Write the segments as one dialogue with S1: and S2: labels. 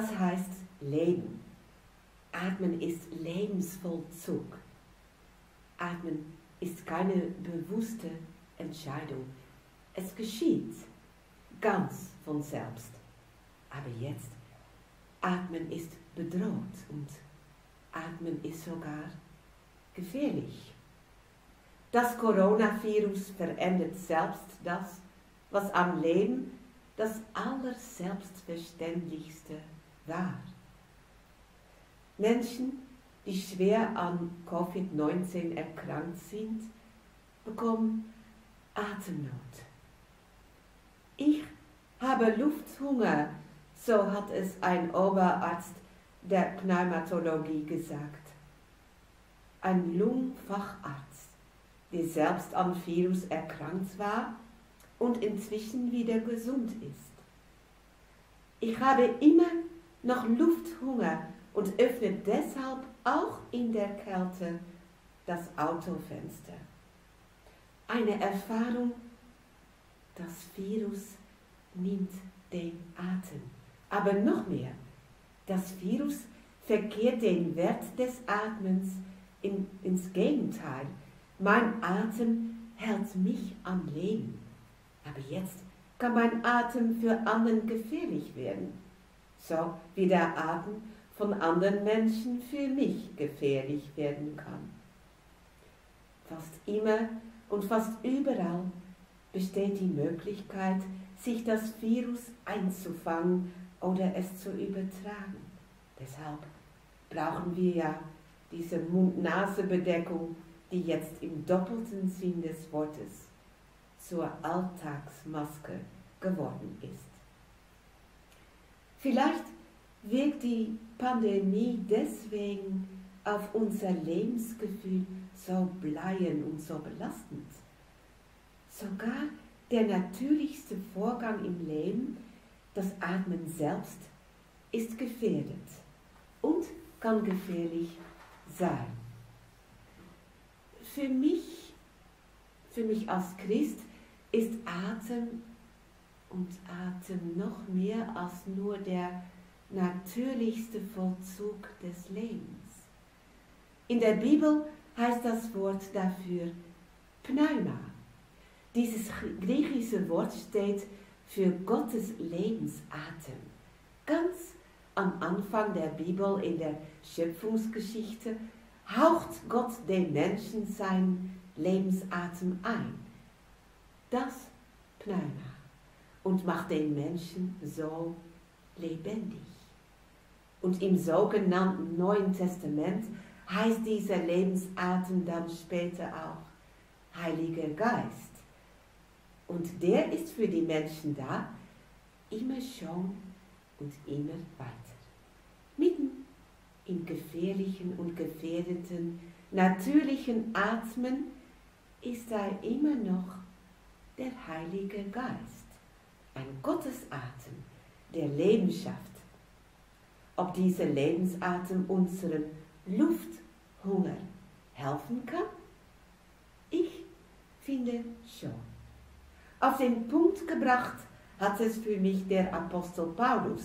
S1: Das heißt Leben. Atmen ist Lebensvollzug. Atmen ist keine bewusste Entscheidung. Es geschieht ganz von selbst. Aber jetzt, Atmen ist bedroht und Atmen ist sogar gefährlich. Das Coronavirus verändert selbst das, was am Leben das Allerselbstverständlichste war. Menschen, die schwer an Covid-19 erkrankt sind, bekommen Atemnot. Ich habe Lufthunger, so hat es ein Oberarzt der Pneumatologie gesagt. Ein Lungenfacharzt, der selbst an Virus erkrankt war und inzwischen wieder gesund ist. Ich habe immer noch Lufthunger und öffne deshalb auch in der Kälte das Autofenster. Eine Erfahrung, das Virus nimmt den Atem. Aber noch mehr, das Virus verkehrt den Wert des Atmens in, ins Gegenteil. Mein Atem hält mich am Leben. Aber jetzt kann mein Atem für anderen gefährlich werden, so wie der Atem von anderen Menschen für mich gefährlich werden kann. Fast immer und fast überall besteht die Möglichkeit, sich das Virus einzufangen oder es zu übertragen. Deshalb brauchen wir ja diese Mund-Nase-Bedeckung, die jetzt im doppelten Sinn des Wortes zur Alltagsmaske geworden ist. Vielleicht wirkt die Pandemie deswegen auf unser Lebensgefühl so bleien und so belastend. Sogar der natürlichste Vorgang im Leben, das Atmen selbst, ist gefährdet und kann gefährlich sein. Für mich, für mich als Christ ist Atem und Atem noch mehr als nur der natürlichste Vollzug des Lebens. In der Bibel heißt das Wort dafür Pneuma. Dieses griechische Wort steht für Gottes Lebensatem. Ganz am Anfang der Bibel in der Schöpfungsgeschichte haucht Gott den Menschen seinen Lebensatem ein. Das Pneuma und macht den Menschen so lebendig. Und im sogenannten Neuen Testament heißt dieser Lebensatem dann später auch Heiliger Geist. Und der ist für die Menschen da, immer schon und immer weiter. Mitten im gefährlichen und gefährdeten natürlichen Atmen ist da immer noch der Heilige Geist, ein Gottesatem, der Leben schafft ob dieser Lebensatem unserem Lufthunger helfen kann? Ich finde schon. Auf den Punkt gebracht hat es für mich der Apostel Paulus.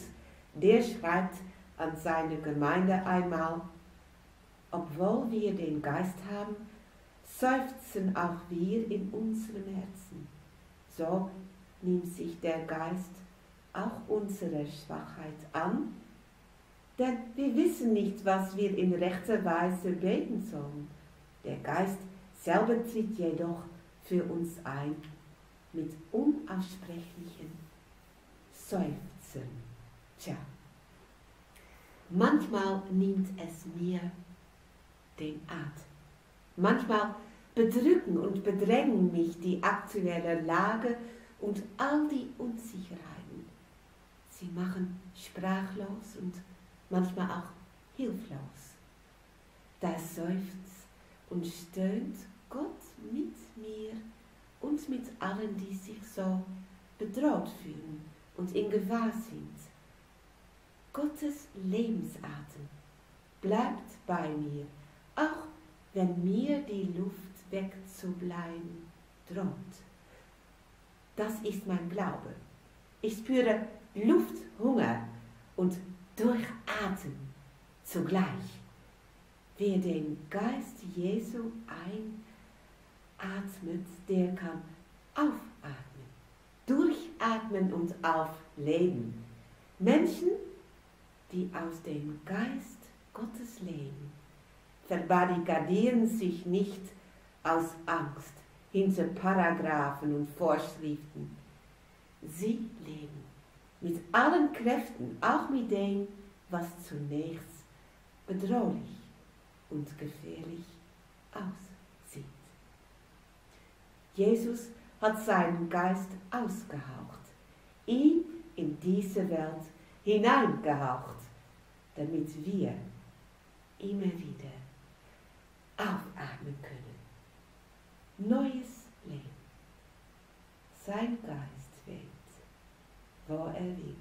S1: Der schreibt an seine Gemeinde einmal, obwohl wir den Geist haben, seufzen auch wir in unserem Herzen. So nimmt sich der Geist auch unsere Schwachheit an denn wir wissen nicht, was wir in rechter Weise beten sollen. Der Geist selber tritt jedoch für uns ein mit unaussprechlichen Seufzen. Tja, manchmal nimmt es mir den Atem. Manchmal bedrücken und bedrängen mich die aktuelle Lage und all die Unsicherheiten. Sie machen sprachlos und manchmal auch hilflos. Da seufzt und stöhnt Gott mit mir und mit allen, die sich so bedroht fühlen und in Gefahr sind. Gottes Lebensatem bleibt bei mir, auch wenn mir die Luft wegzubleiben droht. Das ist mein Glaube. Ich spüre Lufthunger und durchatmen zugleich. Wer den Geist Jesu einatmet, der kann aufatmen, durchatmen und aufleben. Menschen, die aus dem Geist Gottes leben, verbarrikadieren sich nicht aus Angst hinter Paragraphen und Vorschriften. Sie leben mit allen Kräften, auch mit dem, was zunächst bedrohlich und gefährlich aussieht. Jesus hat seinen Geist ausgehaucht, ihn in diese Welt hineingehaucht, damit wir immer wieder aufatmen können. Neues Leben. Sein Geist weht, wo er will.